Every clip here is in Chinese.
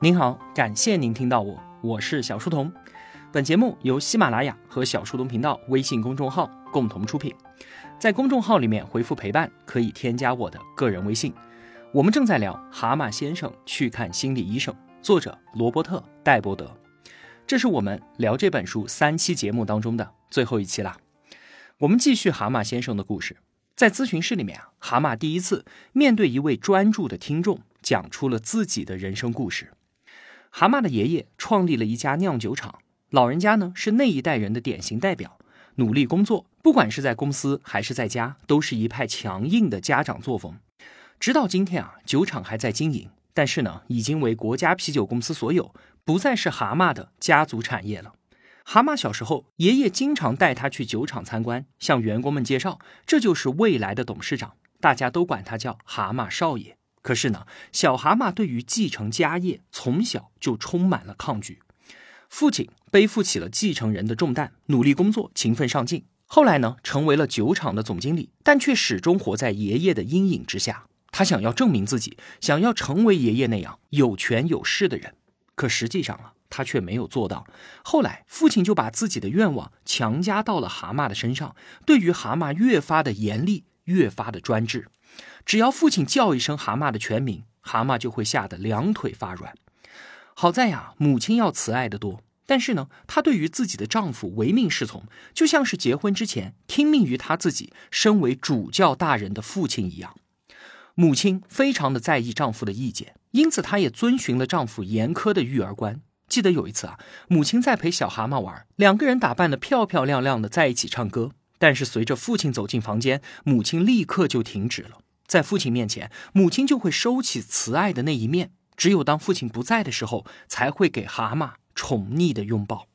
您好，感谢您听到我，我是小书童。本节目由喜马拉雅和小书童频道微信公众号共同出品。在公众号里面回复“陪伴”，可以添加我的个人微信。我们正在聊《蛤蟆先生去看心理医生》，作者罗伯特·戴伯德。这是我们聊这本书三期节目当中的最后一期啦。我们继续蛤蟆先生的故事。在咨询室里面啊，蛤蟆第一次面对一位专注的听众，讲出了自己的人生故事。蛤蟆的爷爷创立了一家酿酒厂，老人家呢是那一代人的典型代表，努力工作，不管是在公司还是在家，都是一派强硬的家长作风。直到今天啊，酒厂还在经营，但是呢，已经为国家啤酒公司所有，不再是蛤蟆的家族产业了。蛤蟆小时候，爷爷经常带他去酒厂参观，向员工们介绍，这就是未来的董事长，大家都管他叫蛤蟆少爷。可是呢，小蛤蟆对于继承家业从小就充满了抗拒。父亲背负起了继承人的重担，努力工作，勤奋上进。后来呢，成为了酒厂的总经理，但却始终活在爷爷的阴影之下。他想要证明自己，想要成为爷爷那样有权有势的人。可实际上啊，他却没有做到。后来，父亲就把自己的愿望强加到了蛤蟆的身上，对于蛤蟆越发的严厉，越发的专制。只要父亲叫一声蛤蟆的全名，蛤蟆就会吓得两腿发软。好在呀，母亲要慈爱的多，但是呢，她对于自己的丈夫唯命是从，就像是结婚之前听命于她自己身为主教大人的父亲一样。母亲非常的在意丈夫的意见，因此她也遵循了丈夫严苛的育儿观。记得有一次啊，母亲在陪小蛤蟆玩，两个人打扮的漂漂亮亮的在一起唱歌，但是随着父亲走进房间，母亲立刻就停止了。在父亲面前，母亲就会收起慈爱的那一面。只有当父亲不在的时候，才会给蛤蟆宠溺的拥抱。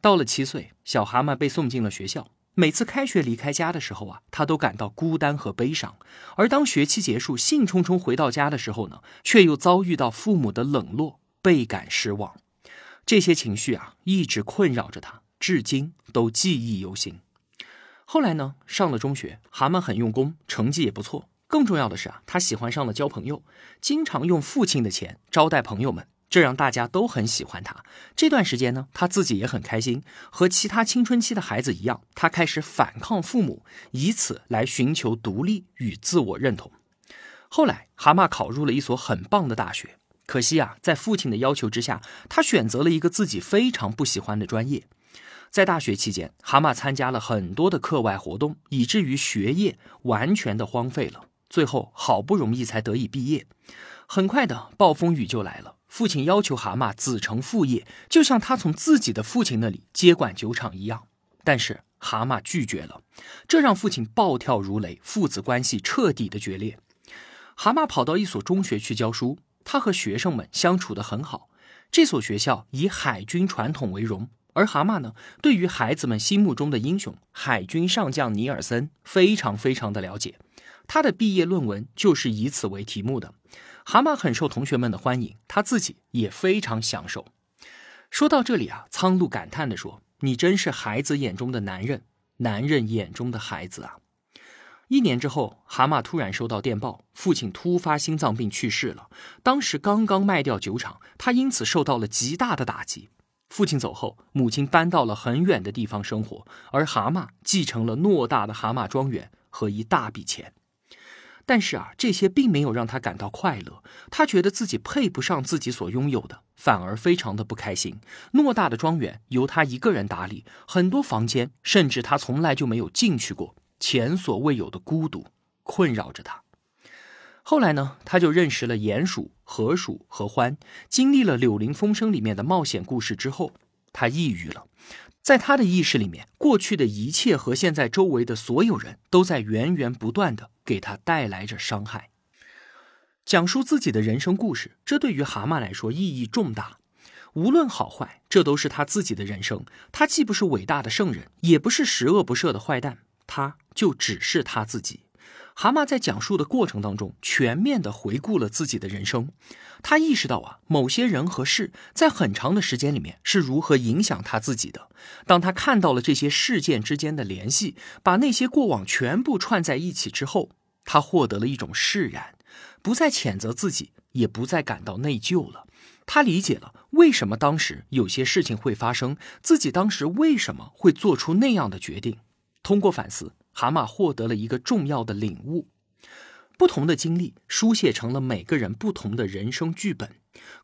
到了七岁，小蛤蟆被送进了学校。每次开学离开家的时候啊，他都感到孤单和悲伤。而当学期结束，兴冲冲回到家的时候呢，却又遭遇到父母的冷落，倍感失望。这些情绪啊，一直困扰着他，至今都记忆犹新。后来呢，上了中学，蛤蟆很用功，成绩也不错。更重要的是啊，他喜欢上了交朋友，经常用父亲的钱招待朋友们，这让大家都很喜欢他。这段时间呢，他自己也很开心。和其他青春期的孩子一样，他开始反抗父母，以此来寻求独立与自我认同。后来，蛤蟆考入了一所很棒的大学，可惜啊，在父亲的要求之下，他选择了一个自己非常不喜欢的专业。在大学期间，蛤蟆参加了很多的课外活动，以至于学业完全的荒废了。最后好不容易才得以毕业。很快的暴风雨就来了，父亲要求蛤蟆子承父业，就像他从自己的父亲那里接管酒厂一样。但是蛤蟆拒绝了，这让父亲暴跳如雷，父子关系彻底的决裂。蛤蟆跑到一所中学去教书，他和学生们相处的很好。这所学校以海军传统为荣。而蛤蟆呢，对于孩子们心目中的英雄海军上将尼尔森非常非常的了解，他的毕业论文就是以此为题目的。蛤蟆很受同学们的欢迎，他自己也非常享受。说到这里啊，苍鹭感叹地说：“你真是孩子眼中的男人，男人眼中的孩子啊！”一年之后，蛤蟆突然收到电报，父亲突发心脏病去世了。当时刚刚卖掉酒厂，他因此受到了极大的打击。父亲走后，母亲搬到了很远的地方生活，而蛤蟆继承了偌大的蛤蟆庄园和一大笔钱。但是啊，这些并没有让他感到快乐，他觉得自己配不上自己所拥有的，反而非常的不开心。偌大的庄园由他一个人打理，很多房间甚至他从来就没有进去过，前所未有的孤独困扰着他。后来呢，他就认识了鼹鼠、河鼠和獾。经历了《柳林风声》里面的冒险故事之后，他抑郁了。在他的意识里面，过去的一切和现在周围的所有人都在源源不断的给他带来着伤害。讲述自己的人生故事，这对于蛤蟆来说意义重大。无论好坏，这都是他自己的人生。他既不是伟大的圣人，也不是十恶不赦的坏蛋，他就只是他自己。蛤蟆在讲述的过程当中，全面的回顾了自己的人生。他意识到啊，某些人和事在很长的时间里面是如何影响他自己的。当他看到了这些事件之间的联系，把那些过往全部串在一起之后，他获得了一种释然，不再谴责自己，也不再感到内疚了。他理解了为什么当时有些事情会发生，自己当时为什么会做出那样的决定。通过反思，蛤蟆获得了一个重要的领悟：不同的经历书写成了每个人不同的人生剧本，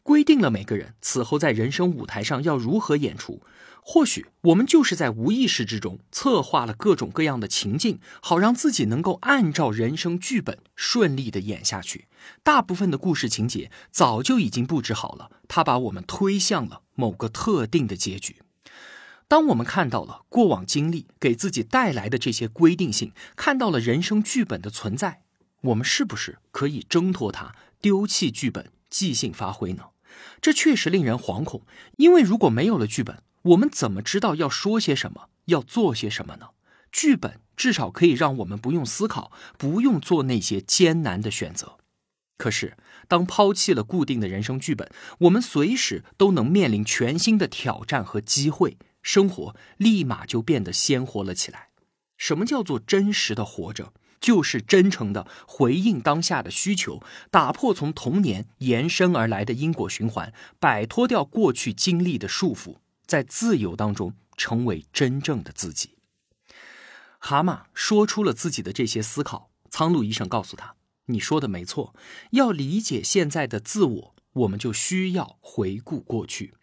规定了每个人此后在人生舞台上要如何演出。或许我们就是在无意识之中策划了各种各样的情境，好让自己能够按照人生剧本顺利的演下去。大部分的故事情节早就已经布置好了，它把我们推向了某个特定的结局。当我们看到了过往经历给自己带来的这些规定性，看到了人生剧本的存在，我们是不是可以挣脱它，丢弃剧本，即兴发挥呢？这确实令人惶恐，因为如果没有了剧本，我们怎么知道要说些什么，要做些什么呢？剧本至少可以让我们不用思考，不用做那些艰难的选择。可是，当抛弃了固定的人生剧本，我们随时都能面临全新的挑战和机会，生活立马就变得鲜活了起来。什么叫做真实的活着？就是真诚的回应当下的需求，打破从童年延伸而来的因果循环，摆脱掉过去经历的束缚。在自由当中成为真正的自己。蛤蟆说出了自己的这些思考。苍鹭医生告诉他：“你说的没错，要理解现在的自我，我们就需要回顾过去。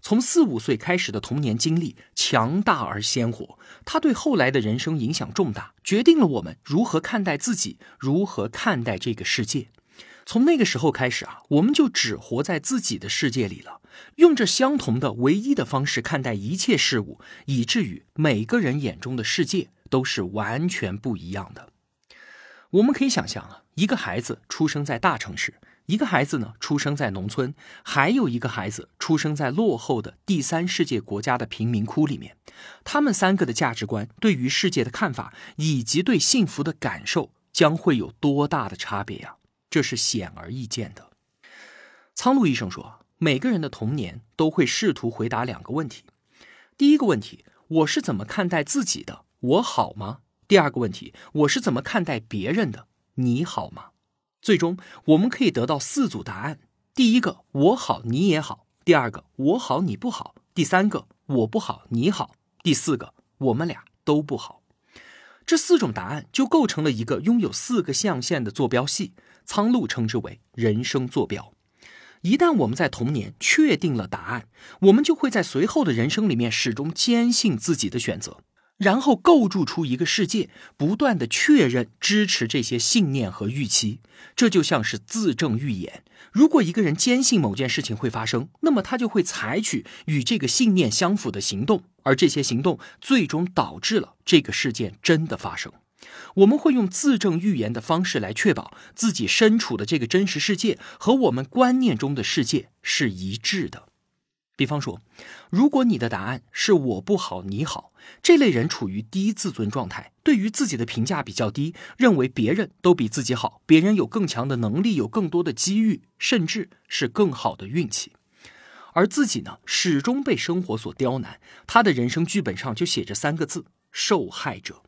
从四五岁开始的童年经历强大而鲜活，它对后来的人生影响重大，决定了我们如何看待自己，如何看待这个世界。从那个时候开始啊，我们就只活在自己的世界里了。”用着相同的唯一的方式看待一切事物，以至于每个人眼中的世界都是完全不一样的。我们可以想象啊，一个孩子出生在大城市，一个孩子呢出生在农村，还有一个孩子出生在落后的第三世界国家的贫民窟里面，他们三个的价值观、对于世界的看法以及对幸福的感受将会有多大的差别呀？这是显而易见的。苍鹭医生说。每个人的童年都会试图回答两个问题：第一个问题，我是怎么看待自己的？我好吗？第二个问题，我是怎么看待别人的？你好吗？最终，我们可以得到四组答案：第一个，我好你也好；第二个，我好你不好；第三个，我不好你好；第四个，我们俩都不好。这四种答案就构成了一个拥有四个象限的坐标系，苍鹭称之为人生坐标。一旦我们在童年确定了答案，我们就会在随后的人生里面始终坚信自己的选择，然后构筑出一个世界，不断的确认支持这些信念和预期。这就像是自证预言。如果一个人坚信某件事情会发生，那么他就会采取与这个信念相符的行动，而这些行动最终导致了这个事件真的发生。我们会用自证预言的方式来确保自己身处的这个真实世界和我们观念中的世界是一致的。比方说，如果你的答案是“我不好，你好”，这类人处于低自尊状态，对于自己的评价比较低，认为别人都比自己好，别人有更强的能力，有更多的机遇，甚至是更好的运气，而自己呢，始终被生活所刁难，他的人生剧本上就写着三个字：受害者。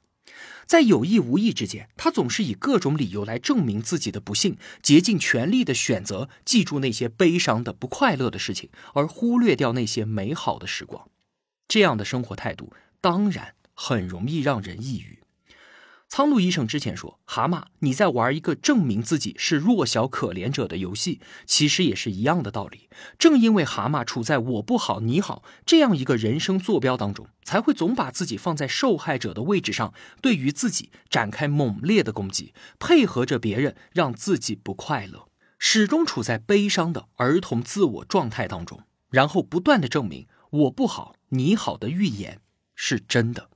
在有意无意之间，他总是以各种理由来证明自己的不幸，竭尽全力的选择记住那些悲伤的、不快乐的事情，而忽略掉那些美好的时光。这样的生活态度，当然很容易让人抑郁。苍鹭医生之前说：“蛤蟆，你在玩一个证明自己是弱小可怜者的游戏，其实也是一样的道理。正因为蛤蟆处在我不好你好这样一个人生坐标当中，才会总把自己放在受害者的位置上，对于自己展开猛烈的攻击，配合着别人让自己不快乐，始终处在悲伤的儿童自我状态当中，然后不断的证明我不好你好的预言是真的。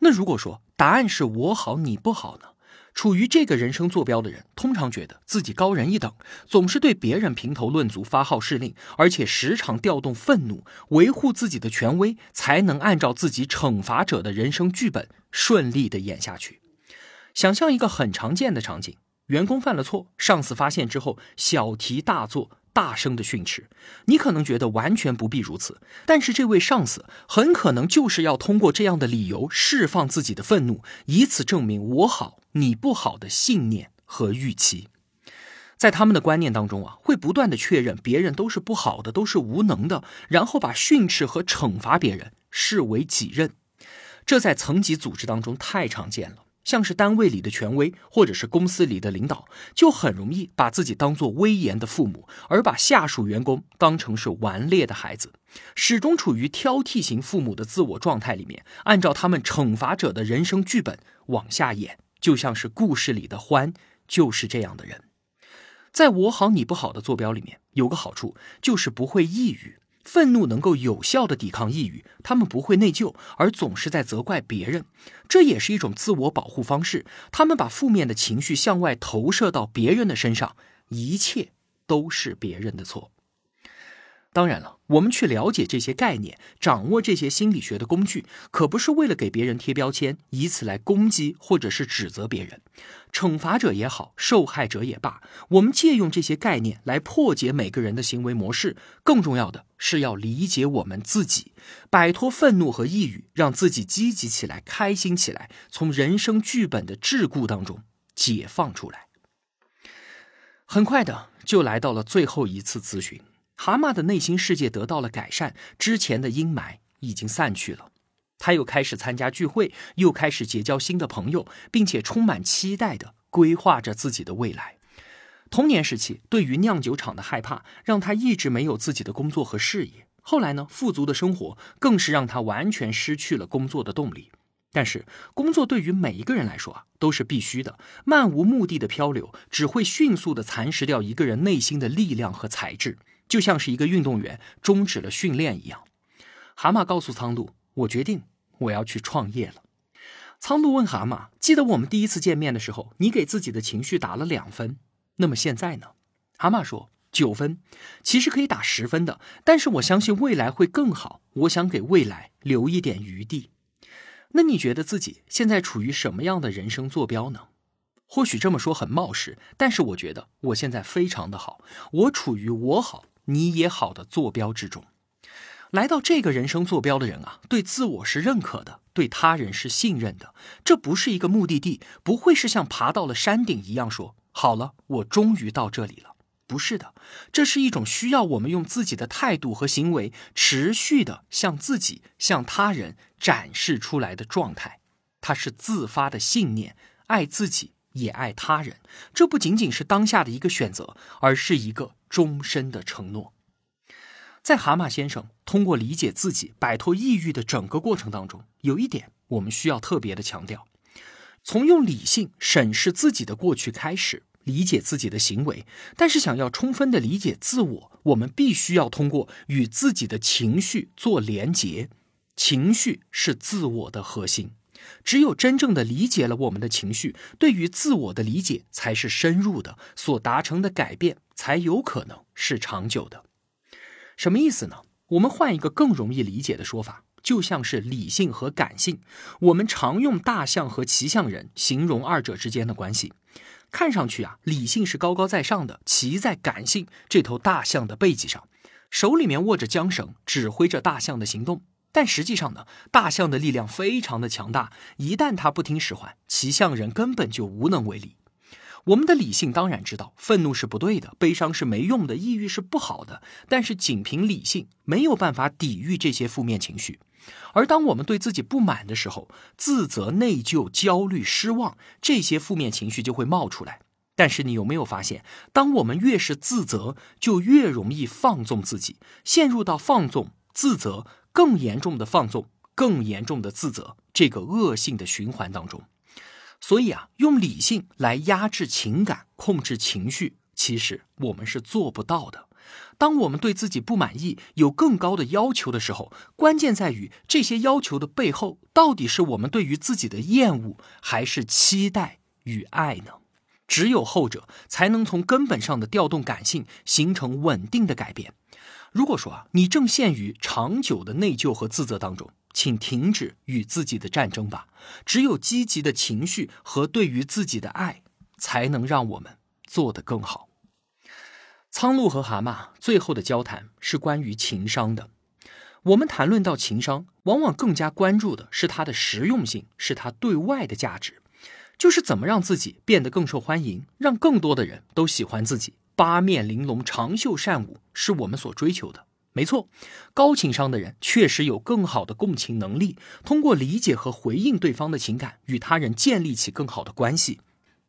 那如果说，答案是我好你不好呢？处于这个人生坐标的人，通常觉得自己高人一等，总是对别人评头论足、发号施令，而且时常调动愤怒，维护自己的权威，才能按照自己惩罚者的人生剧本顺利的演下去。想象一个很常见的场景：员工犯了错，上司发现之后，小题大做。大声的训斥，你可能觉得完全不必如此，但是这位上司很可能就是要通过这样的理由释放自己的愤怒，以此证明我好你不好的信念和预期。在他们的观念当中啊，会不断的确认别人都是不好的，都是无能的，然后把训斥和惩罚别人视为己任。这在层级组织当中太常见了。像是单位里的权威，或者是公司里的领导，就很容易把自己当做威严的父母，而把下属员工当成是顽劣的孩子，始终处于挑剔型父母的自我状态里面，按照他们惩罚者的人生剧本往下演，就像是故事里的欢就是这样的人。在我好你不好的坐标里面，有个好处就是不会抑郁。愤怒能够有效的抵抗抑郁，他们不会内疚，而总是在责怪别人，这也是一种自我保护方式。他们把负面的情绪向外投射到别人的身上，一切都是别人的错。当然了，我们去了解这些概念，掌握这些心理学的工具，可不是为了给别人贴标签，以此来攻击或者是指责别人。惩罚者也好，受害者也罢，我们借用这些概念来破解每个人的行为模式。更重要的是要理解我们自己，摆脱愤怒和抑郁，让自己积极起来、开心起来，从人生剧本的桎梏当中解放出来。很快的就来到了最后一次咨询。蛤蟆的内心世界得到了改善，之前的阴霾已经散去了。他又开始参加聚会，又开始结交新的朋友，并且充满期待的规划着自己的未来。童年时期对于酿酒厂的害怕，让他一直没有自己的工作和事业。后来呢，富足的生活更是让他完全失去了工作的动力。但是，工作对于每一个人来说啊，都是必须的。漫无目的的漂流，只会迅速的蚕食掉一个人内心的力量和才智。就像是一个运动员终止了训练一样，蛤蟆告诉苍鹭：“我决定我要去创业了。”苍鹭问蛤蟆：“记得我们第一次见面的时候，你给自己的情绪打了两分，那么现在呢？”蛤蟆说：“九分，其实可以打十分的，但是我相信未来会更好。我想给未来留一点余地。那你觉得自己现在处于什么样的人生坐标呢？”或许这么说很冒失，但是我觉得我现在非常的好，我处于我好。你也好的坐标之中，来到这个人生坐标的人啊，对自我是认可的，对他人是信任的。这不是一个目的地，不会是像爬到了山顶一样说好了，我终于到这里了。不是的，这是一种需要我们用自己的态度和行为持续的向自己、向他人展示出来的状态。它是自发的信念，爱自己也爱他人。这不仅仅是当下的一个选择，而是一个。终身的承诺，在蛤蟆先生通过理解自己、摆脱抑郁的整个过程当中，有一点我们需要特别的强调：从用理性审视自己的过去开始，理解自己的行为。但是，想要充分的理解自我，我们必须要通过与自己的情绪做连结。情绪是自我的核心。只有真正的理解了我们的情绪，对于自我的理解才是深入的，所达成的改变才有可能是长久的。什么意思呢？我们换一个更容易理解的说法，就像是理性和感性。我们常用大象和骑象人形容二者之间的关系。看上去啊，理性是高高在上的，骑在感性这头大象的背脊上，手里面握着缰绳，指挥着大象的行动。但实际上呢，大象的力量非常的强大，一旦它不听使唤，骑象人根本就无能为力。我们的理性当然知道，愤怒是不对的，悲伤是没用的，抑郁是不好的。但是仅凭理性没有办法抵御这些负面情绪。而当我们对自己不满的时候，自责、内疚、焦虑、失望这些负面情绪就会冒出来。但是你有没有发现，当我们越是自责，就越容易放纵自己，陷入到放纵、自责。更严重的放纵，更严重的自责，这个恶性的循环当中。所以啊，用理性来压制情感、控制情绪，其实我们是做不到的。当我们对自己不满意，有更高的要求的时候，关键在于这些要求的背后，到底是我们对于自己的厌恶，还是期待与爱呢？只有后者，才能从根本上的调动感性，形成稳定的改变。如果说啊，你正陷于长久的内疚和自责当中，请停止与自己的战争吧。只有积极的情绪和对于自己的爱，才能让我们做得更好。苍鹭和蛤蟆最后的交谈是关于情商的。我们谈论到情商，往往更加关注的是它的实用性，是它对外的价值。就是怎么让自己变得更受欢迎，让更多的人都喜欢自己，八面玲珑、长袖善舞，是我们所追求的。没错，高情商的人确实有更好的共情能力，通过理解和回应对方的情感，与他人建立起更好的关系。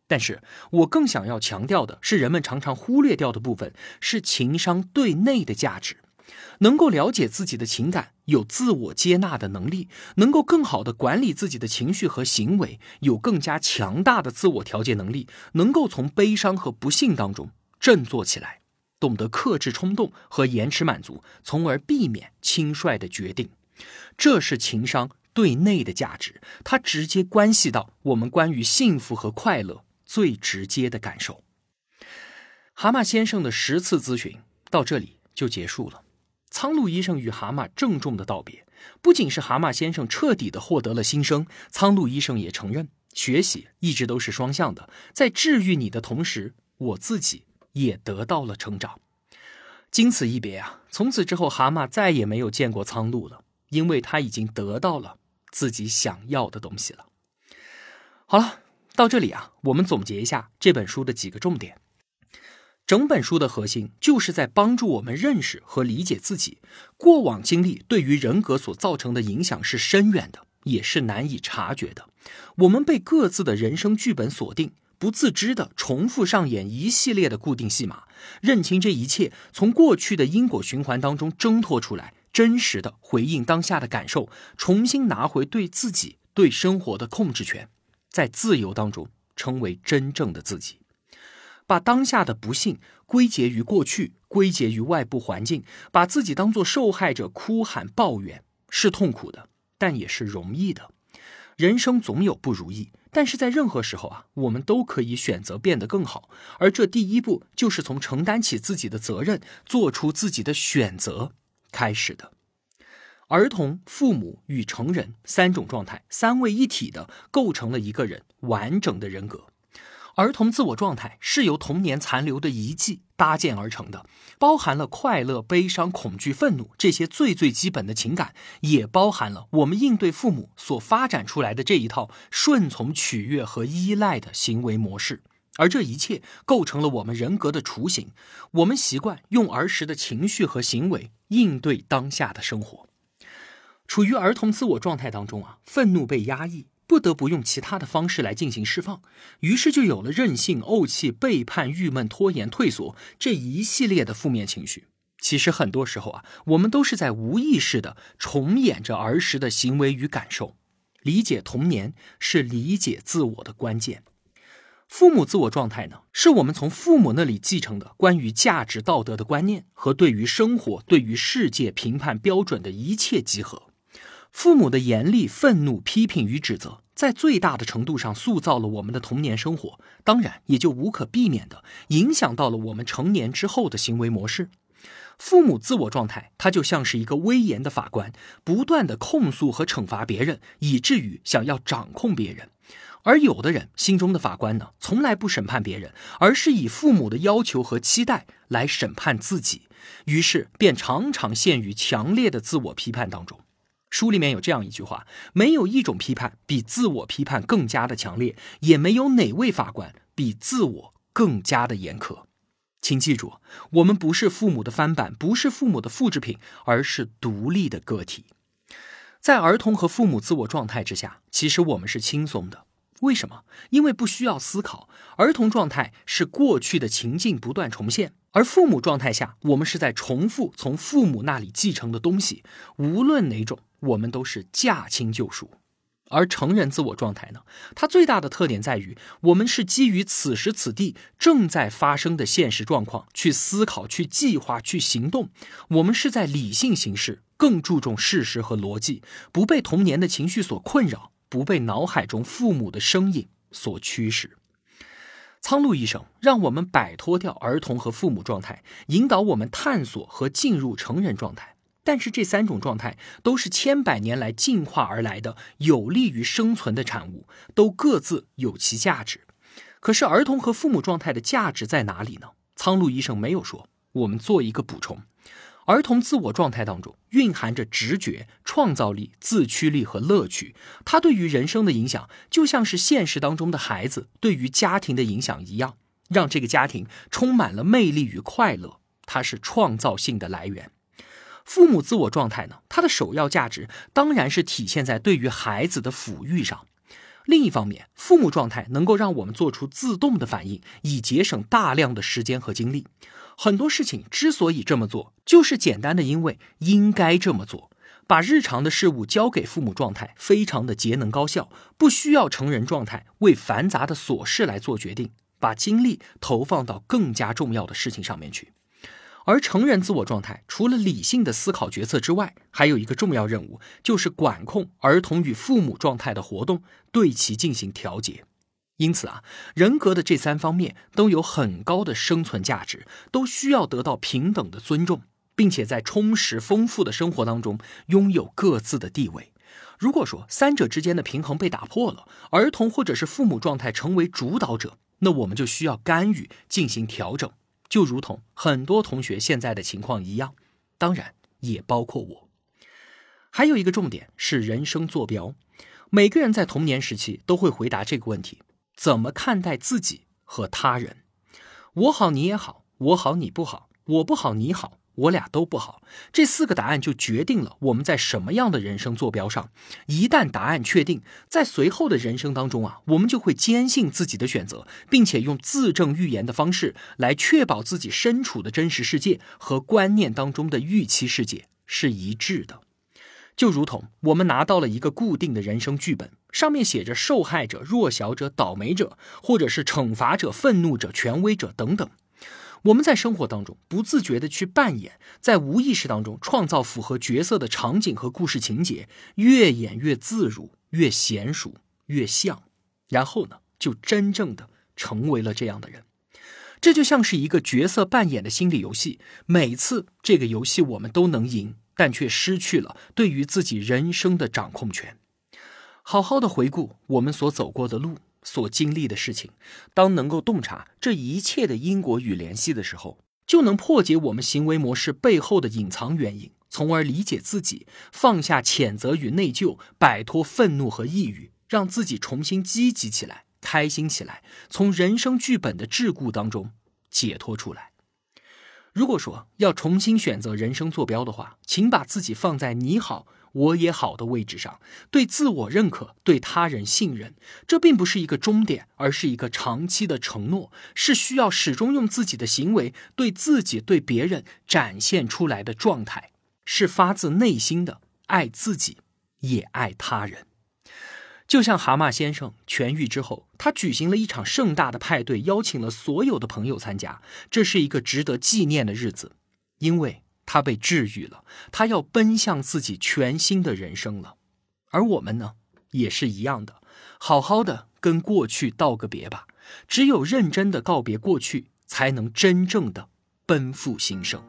但是我更想要强调的是，人们常常忽略掉的部分是情商对内的价值。能够了解自己的情感，有自我接纳的能力，能够更好的管理自己的情绪和行为，有更加强大的自我调节能力，能够从悲伤和不幸当中振作起来。懂得克制冲动和延迟满足，从而避免轻率的决定，这是情商对内的价值。它直接关系到我们关于幸福和快乐最直接的感受。蛤蟆先生的十次咨询到这里就结束了。苍鹭医生与蛤蟆郑重的道别，不仅是蛤蟆先生彻底的获得了新生，苍鹭医生也承认，学习一直都是双向的，在治愈你的同时，我自己。也得到了成长，经此一别啊，从此之后，蛤蟆再也没有见过苍鹭了，因为他已经得到了自己想要的东西了。好了，到这里啊，我们总结一下这本书的几个重点。整本书的核心就是在帮助我们认识和理解自己过往经历对于人格所造成的影响是深远的，也是难以察觉的。我们被各自的人生剧本锁定。不自知的重复上演一系列的固定戏码，认清这一切，从过去的因果循环当中挣脱出来，真实的回应当下的感受，重新拿回对自己、对生活的控制权，在自由当中成为真正的自己。把当下的不幸归结于过去，归结于外部环境，把自己当做受害者哭喊抱怨，是痛苦的，但也是容易的。人生总有不如意。但是在任何时候啊，我们都可以选择变得更好，而这第一步就是从承担起自己的责任，做出自己的选择开始的。儿童、父母与成人三种状态，三位一体的构成了一个人完整的人格。儿童自我状态是由童年残留的遗迹搭建而成的，包含了快乐、悲伤、恐惧、愤怒这些最最基本的情感，也包含了我们应对父母所发展出来的这一套顺从、取悦和依赖的行为模式。而这一切构成了我们人格的雏形。我们习惯用儿时的情绪和行为应对当下的生活。处于儿童自我状态当中啊，愤怒被压抑。不得不用其他的方式来进行释放，于是就有了任性、怄气、背叛、郁闷、拖延、退缩这一系列的负面情绪。其实很多时候啊，我们都是在无意识的重演着儿时的行为与感受。理解童年是理解自我的关键。父母自我状态呢，是我们从父母那里继承的关于价值道德的观念和对于生活、对于世界评判标准的一切集合。父母的严厉、愤怒、批评与指责，在最大的程度上塑造了我们的童年生活，当然也就无可避免的影响到了我们成年之后的行为模式。父母自我状态，它就像是一个威严的法官，不断的控诉和惩罚别人，以至于想要掌控别人。而有的人心中的法官呢，从来不审判别人，而是以父母的要求和期待来审判自己，于是便常常陷于强烈的自我批判当中。书里面有这样一句话：没有一种批判比自我批判更加的强烈，也没有哪位法官比自我更加的严苛。请记住，我们不是父母的翻版，不是父母的复制品，而是独立的个体。在儿童和父母自我状态之下，其实我们是轻松的。为什么？因为不需要思考。儿童状态是过去的情境不断重现，而父母状态下，我们是在重复从父母那里继承的东西，无论哪种。我们都是驾轻就熟，而成人自我状态呢？它最大的特点在于，我们是基于此时此地正在发生的现实状况去思考、去计划、去行动。我们是在理性行事，更注重事实和逻辑，不被童年的情绪所困扰，不被脑海中父母的声音所驱使。苍鹭医生让我们摆脱掉儿童和父母状态，引导我们探索和进入成人状态。但是这三种状态都是千百年来进化而来的，有利于生存的产物，都各自有其价值。可是儿童和父母状态的价值在哪里呢？苍鹭医生没有说。我们做一个补充：儿童自我状态当中蕴含着直觉、创造力、自驱力和乐趣，它对于人生的影响，就像是现实当中的孩子对于家庭的影响一样，让这个家庭充满了魅力与快乐。它是创造性的来源。父母自我状态呢，它的首要价值当然是体现在对于孩子的抚育上。另一方面，父母状态能够让我们做出自动的反应，以节省大量的时间和精力。很多事情之所以这么做，就是简单的因为应该这么做。把日常的事物交给父母状态，非常的节能高效，不需要成人状态为繁杂的琐事来做决定，把精力投放到更加重要的事情上面去。而成人自我状态，除了理性的思考决策之外，还有一个重要任务，就是管控儿童与父母状态的活动，对其进行调节。因此啊，人格的这三方面都有很高的生存价值，都需要得到平等的尊重，并且在充实丰富的生活当中拥有各自的地位。如果说三者之间的平衡被打破了，儿童或者是父母状态成为主导者，那我们就需要干预进行调整。就如同很多同学现在的情况一样，当然也包括我。还有一个重点是人生坐标，每个人在童年时期都会回答这个问题：怎么看待自己和他人？我好你也好，我好你不好，我不好你好。我俩都不好，这四个答案就决定了我们在什么样的人生坐标上。一旦答案确定，在随后的人生当中啊，我们就会坚信自己的选择，并且用自证预言的方式来确保自己身处的真实世界和观念当中的预期世界是一致的。就如同我们拿到了一个固定的人生剧本，上面写着受害者、弱小者、倒霉者，或者是惩罚者、愤怒者、权威者等等。我们在生活当中不自觉的去扮演，在无意识当中创造符合角色的场景和故事情节，越演越自如，越娴熟，越像，然后呢，就真正的成为了这样的人。这就像是一个角色扮演的心理游戏，每次这个游戏我们都能赢，但却失去了对于自己人生的掌控权。好好的回顾我们所走过的路。所经历的事情，当能够洞察这一切的因果与联系的时候，就能破解我们行为模式背后的隐藏原因，从而理解自己，放下谴责与内疚，摆脱愤怒和抑郁，让自己重新积极起来，开心起来，从人生剧本的桎梏当中解脱出来。如果说要重新选择人生坐标的话，请把自己放在你好。我也好的位置上，对自我认可，对他人信任，这并不是一个终点，而是一个长期的承诺，是需要始终用自己的行为对自己、对别人展现出来的状态，是发自内心的爱自己，也爱他人。就像蛤蟆先生痊愈之后，他举行了一场盛大的派对，邀请了所有的朋友参加，这是一个值得纪念的日子，因为。他被治愈了，他要奔向自己全新的人生了，而我们呢，也是一样的，好好的跟过去道个别吧。只有认真的告别过去，才能真正的奔赴新生。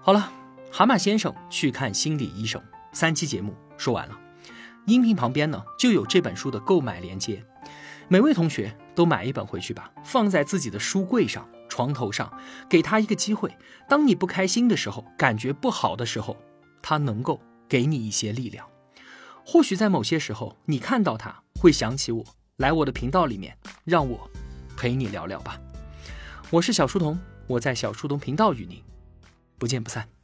好了，蛤蟆先生去看心理医生，三期节目说完了，音频旁边呢就有这本书的购买链接，每位同学都买一本回去吧，放在自己的书柜上。床头上，给他一个机会。当你不开心的时候，感觉不好的时候，他能够给你一些力量。或许在某些时候，你看到他会想起我，来我的频道里面，让我陪你聊聊吧。我是小书童，我在小书童频道与您不见不散。